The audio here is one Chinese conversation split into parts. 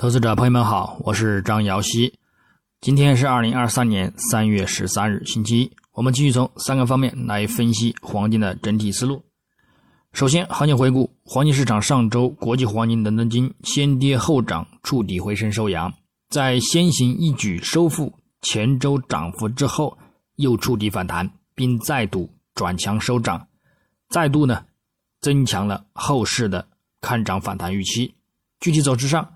投资者朋友们好，我是张瑶希。今天是二零二三年三月十三日，星期一。我们继续从三个方面来分析黄金的整体思路。首先，行情回顾：黄金市场上周国际黄金伦敦金先跌后涨，触底回升收阳，在先行一举收复前周涨幅之后，又触底反弹，并再度转强收涨，再度呢增强了后市的看涨反弹预期。具体走势上。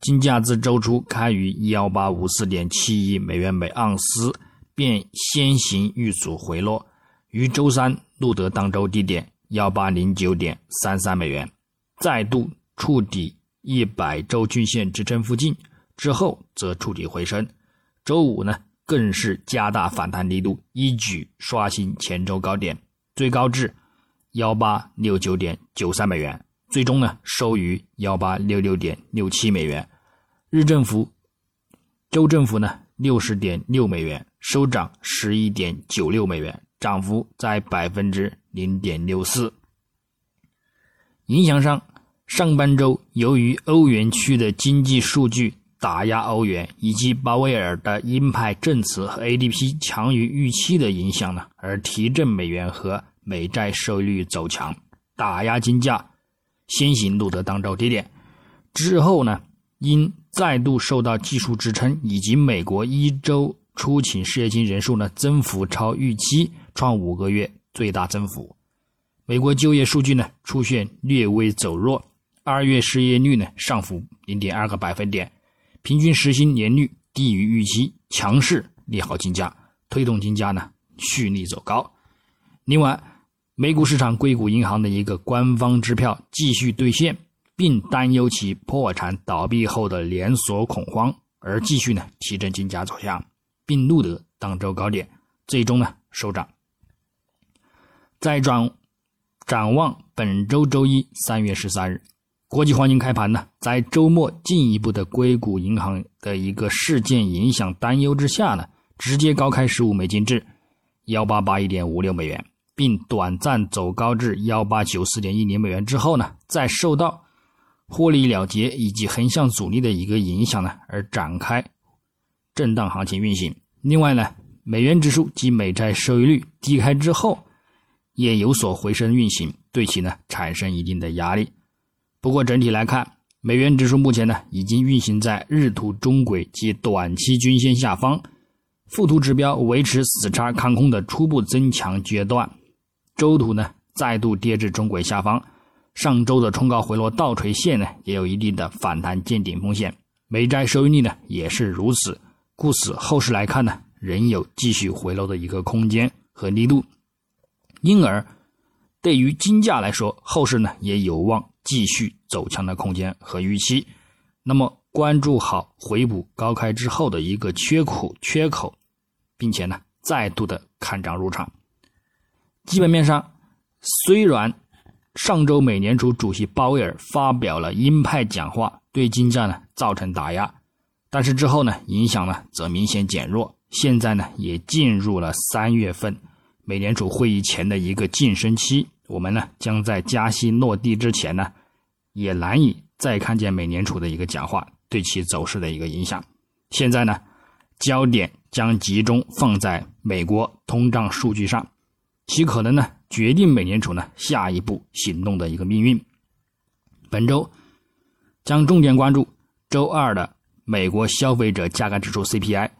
金价自周初开于幺八五四点七一美元每盎司，便先行遇阻回落，于周三录得当周低点幺八零九点三三美元，再度触底一百周均线支撑附近，之后则触底回升。周五呢，更是加大反弹力度，一举刷新前周高点，最高至幺八六九点九三美元。最终呢，收于幺八六六点六七美元，日政府、州政府呢六十点六美元，收涨十一点九六美元，涨幅在百分之零点六四。影响上，上半周由于欧元区的经济数据打压欧元，以及鲍威尔的鹰派证词和 ADP 强于预期的影响呢，而提振美元和美债收益率走强，打压金价。先行录得当周低点，之后呢，因再度受到技术支撑，以及美国一周出勤失业金人数呢增幅超预期，创五个月最大增幅。美国就业数据呢出现略微走弱，二月失业率呢上浮零点二个百分点，平均时薪年率低于预期，强势利好金价，推动金价呢蓄力走高。另外。美股市场硅谷银行的一个官方支票继续兑现，并担忧其破产倒闭后的连锁恐慌，而继续呢提振金价走向，并录得当周高点，最终呢收涨。再转展望本周周一三月十三日，国际黄金开盘呢，在周末进一步的硅谷银行的一个事件影响担忧之下呢，直接高开十五美金至幺八八一点五六美元。并短暂走高至幺八九四点一零美元之后呢，再受到获利了结以及横向阻力的一个影响呢，而展开震荡行情运行。另外呢，美元指数及美债收益率低开之后，也有所回升运行，对其呢产生一定的压力。不过整体来看，美元指数目前呢已经运行在日图中轨及短期均线下方，附图指标维持死叉看空的初步增强阶段。周图呢再度跌至中轨下方，上周的冲高回落倒锤线呢也有一定的反弹见顶风险，美债收益率呢也是如此，故此后市来看呢仍有继续回落的一个空间和力度，因而对于金价来说，后市呢也有望继续走强的空间和预期。那么关注好回补高开之后的一个缺口缺口，并且呢再度的看涨入场。基本面上，虽然上周美联储主席鲍威尔发表了鹰派讲话，对金价呢造成打压，但是之后呢影响呢则明显减弱。现在呢也进入了三月份美联储会议前的一个晋升期，我们呢将在加息落地之前呢，也难以再看见美联储的一个讲话对其走势的一个影响。现在呢，焦点将集中放在美国通胀数据上。其可能呢，决定美联储呢下一步行动的一个命运。本周将重点关注周二的美国消费者价格指数 CPI。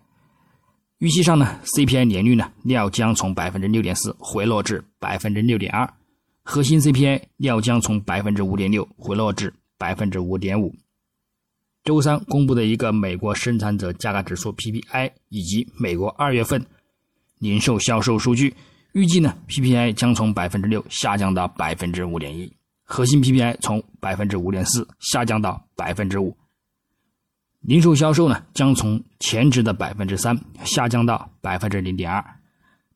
预期上呢，CPI 年率呢料将从百分之六点四回落至百分之六点二，核心 CPI 料将从百分之五点六回落至百分之五点五。周三公布的一个美国生产者价格指数 PPI 以及美国二月份零售销售数据。预计呢，PPI 将从百分之六下降到百分之五点一，核心 PPI 从百分之五点四下降到百分之五，零售销售呢将从前值的百分之三下降到百分之零点二，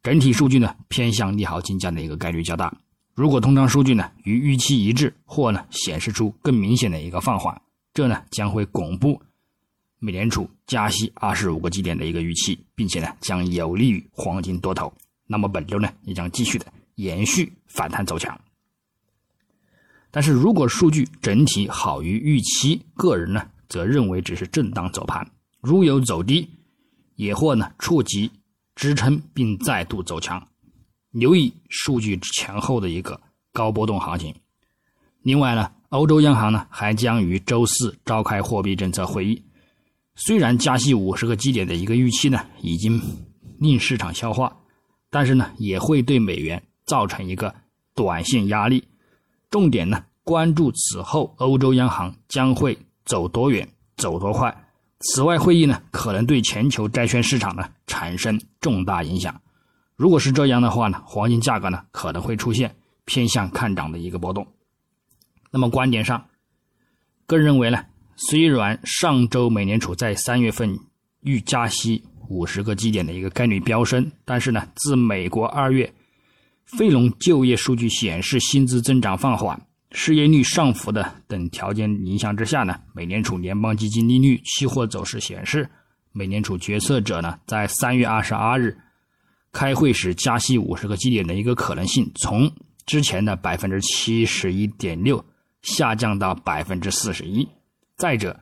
整体数据呢偏向利好金价的一个概率较大。如果通胀数据呢与预期一致，或呢显示出更明显的一个放缓，这呢将会巩固美联储加息二十五个基点的一个预期，并且呢将有利于黄金多头。那么本周呢，也将继续的延续反弹走强。但是如果数据整体好于预期，个人呢则认为只是震荡走盘，如有走低，也或呢触及支撑并再度走强，留意数据前后的一个高波动行情。另外呢，欧洲央行呢还将于周四召开货币政策会议，虽然加息五十个基点的一个预期呢已经令市场消化，但是呢也会对美元造成一个短线压力。重点呢关注此后欧洲央行将会走多远、走多快。此外，会议呢可能对全球债券市场呢产生重大影响。如果是这样的话呢，黄金价格呢可能会出现偏向看涨的一个波动。那么观点上，个人认为呢，虽然上周美联储在三月份预加息五十个基点的一个概率飙升，但是呢，自美国二月非农就业数据显示薪资增长放缓。失业率上浮的等条件影响之下呢，美联储联邦基金利率期货走势显示，美联储决策者呢在三月二十二日开会时加息五十个基点的一个可能性，从之前的百分之七十一点六下降到百分之四十一。再者，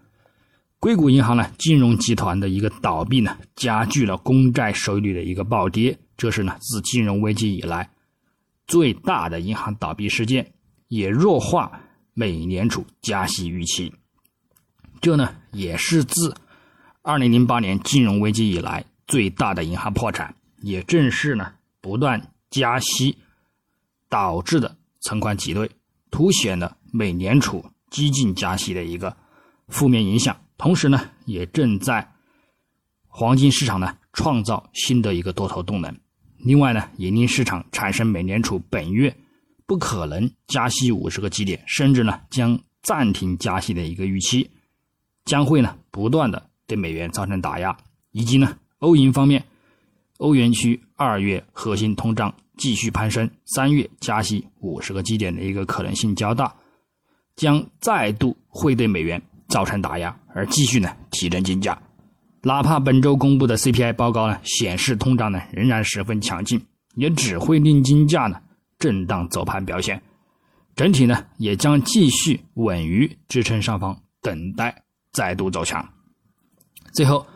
硅谷银行呢金融集团的一个倒闭呢，加剧了公债收益率的一个暴跌，这是呢自金融危机以来最大的银行倒闭事件。也弱化美联储加息预期，这呢也是自二零零八年金融危机以来最大的银行破产，也正是呢不断加息导致的存款挤兑，凸显了美联储激进加息的一个负面影响。同时呢，也正在黄金市场呢创造新的一个多头动能。另外呢，也令市场产生美联储本月。不可能加息五十个基点，甚至呢将暂停加息的一个预期，将会呢不断的对美元造成打压，以及呢欧银方面，欧元区二月核心通胀继续攀升，三月加息五十个基点的一个可能性较大，将再度会对美元造成打压，而继续呢提振金价。哪怕本周公布的 CPI 报告呢显示通胀呢仍然十分强劲，也只会令金价呢。震荡走盘表现，整体呢也将继续稳于支撑上方，等待再度走强。最后，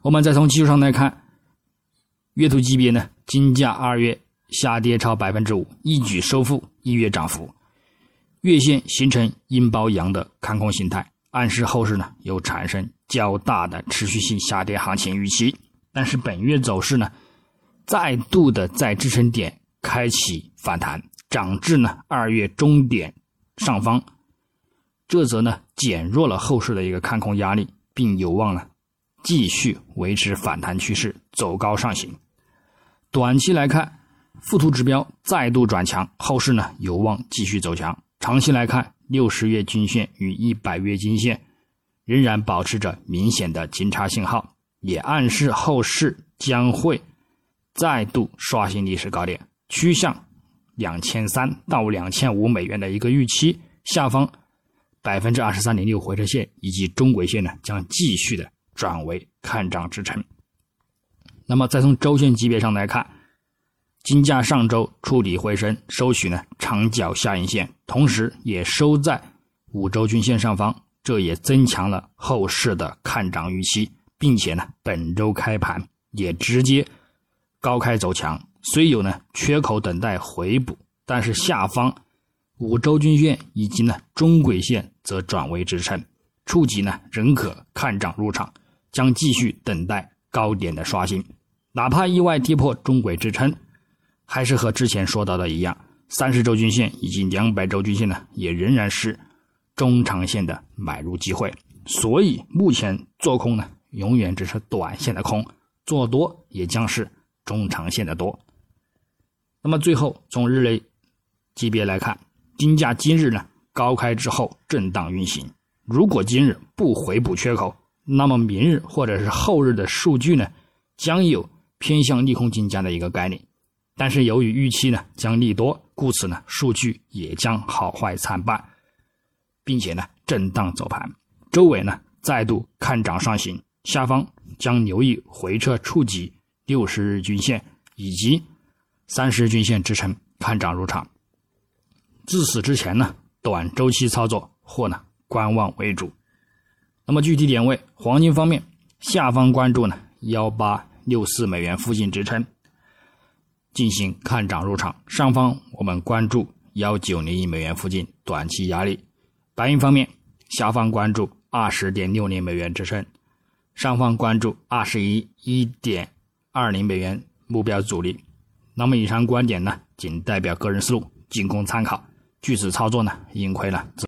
我们再从技术上来看，月图级别呢，金价二月下跌超百分之五，一举收复一月涨幅，月线形成阴包阳的看空形态，暗示后市呢有产生较大的持续性下跌行情预期。但是本月走势呢，再度的在支撑点。开启反弹，涨至呢二月中点上方，这则呢减弱了后市的一个看空压力，并有望呢继续维持反弹趋势，走高上行。短期来看，附图指标再度转强，后市呢有望继续走强。长期来看，六十月均线与一百月均线仍然保持着明显的金叉信号，也暗示后市将会再度刷新历史高点。趋向两千三到两千五美元的一个预期，下方百分之二十三点六回撤线以及中轨线呢，将继续的转为看涨支撑。那么再从周线级别上来看，金价上周触底回升，收取呢长角下影线，同时也收在五周均线上方，这也增强了后市的看涨预期，并且呢本周开盘也直接高开走强。虽有呢缺口等待回补，但是下方五周均线以及呢中轨线则转为支撑，触及呢仍可看涨入场，将继续等待高点的刷新。哪怕意外跌破中轨支撑，还是和之前说到的一样，三十周均线以及两百周均线呢也仍然是中长线的买入机会。所以目前做空呢永远只是短线的空，做多也将是中长线的多。那么最后从日内级别来看，金价今日呢高开之后震荡运行，如果今日不回补缺口，那么明日或者是后日的数据呢将有偏向利空金价的一个概念。但是由于预期呢将利多，故此呢数据也将好坏参半，并且呢震荡走盘，周围呢再度看涨上行，下方将留意回撤触及六十日均线以及。三十日均线支撑，看涨入场。自此之前呢，短周期操作或呢观望为主。那么具体点位，黄金方面，下方关注呢幺八六四美元附近支撑，进行看涨入场；上方我们关注幺九零一美元附近短期压力。白银方面，下方关注二十点六零美元支撑，上方关注二十一一点二零美元目标阻力。那么以上观点呢，仅代表个人思路，仅供参考。据此操作呢，盈亏了。